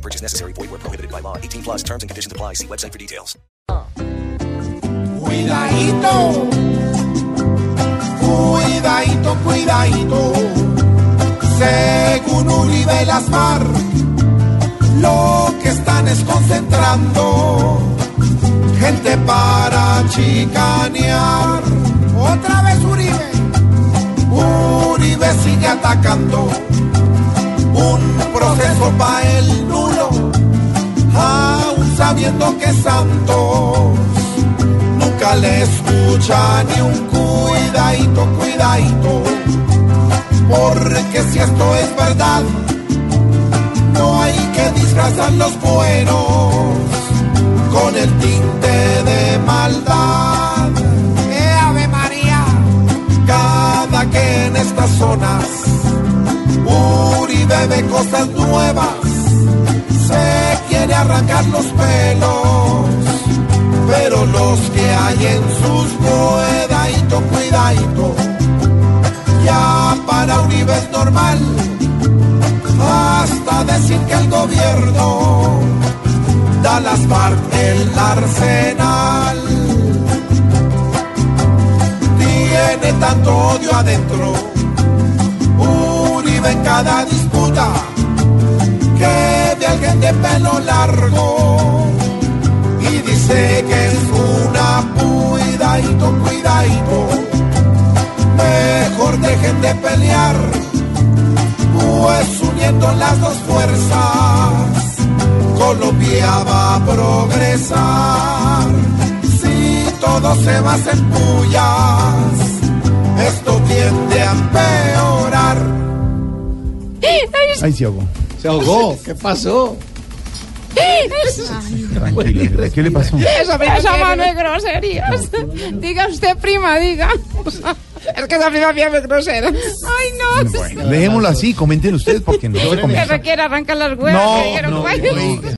Purchase necessary. Void where prohibited by law. 18 plus terms and conditions apply. See website for details. Cuidadito, cuidadito, cuidadito. Según Uribe las FARC, lo que están es concentrando gente para chicanear. Otra vez Uribe, Uribe sigue atacando. Para el nulo, aún sabiendo que Santos nunca le escucha ni un cuidadito, cuidadito. Porque si esto es verdad, no hay que disfrazar los buenos con el tinte de maldad. ¡Eh, Ave María! Cada que en estas zonas Ve cosas nuevas, se quiere arrancar los pelos pero los que hay en sus cuidadito, cuidadito, ya para Uribe es normal, hasta decir que el gobierno da las FARC el arsenal. Tiene tanto odio adentro, Uribe en cada que de alguien de pelo largo y dice que es una cuidadito, cuidadito. Mejor dejen de pelear, pues uniendo las dos fuerzas, Colombia va a progresar. Si todo se va a hacer pullas, esto tiende a empeorar. Ay, se ahogó. Se ahogó. ¿Qué pasó? Tranquila, ¿qué le pasó? Esa, esa mano es groserías. Diga usted, prima, diga. Es que esa prima mía es grosera. Ay, no. Bueno, dejémoslo así, comenten ustedes porque no se Que comenta. se quiere arrancar las huevas. No, no, "Güey". no.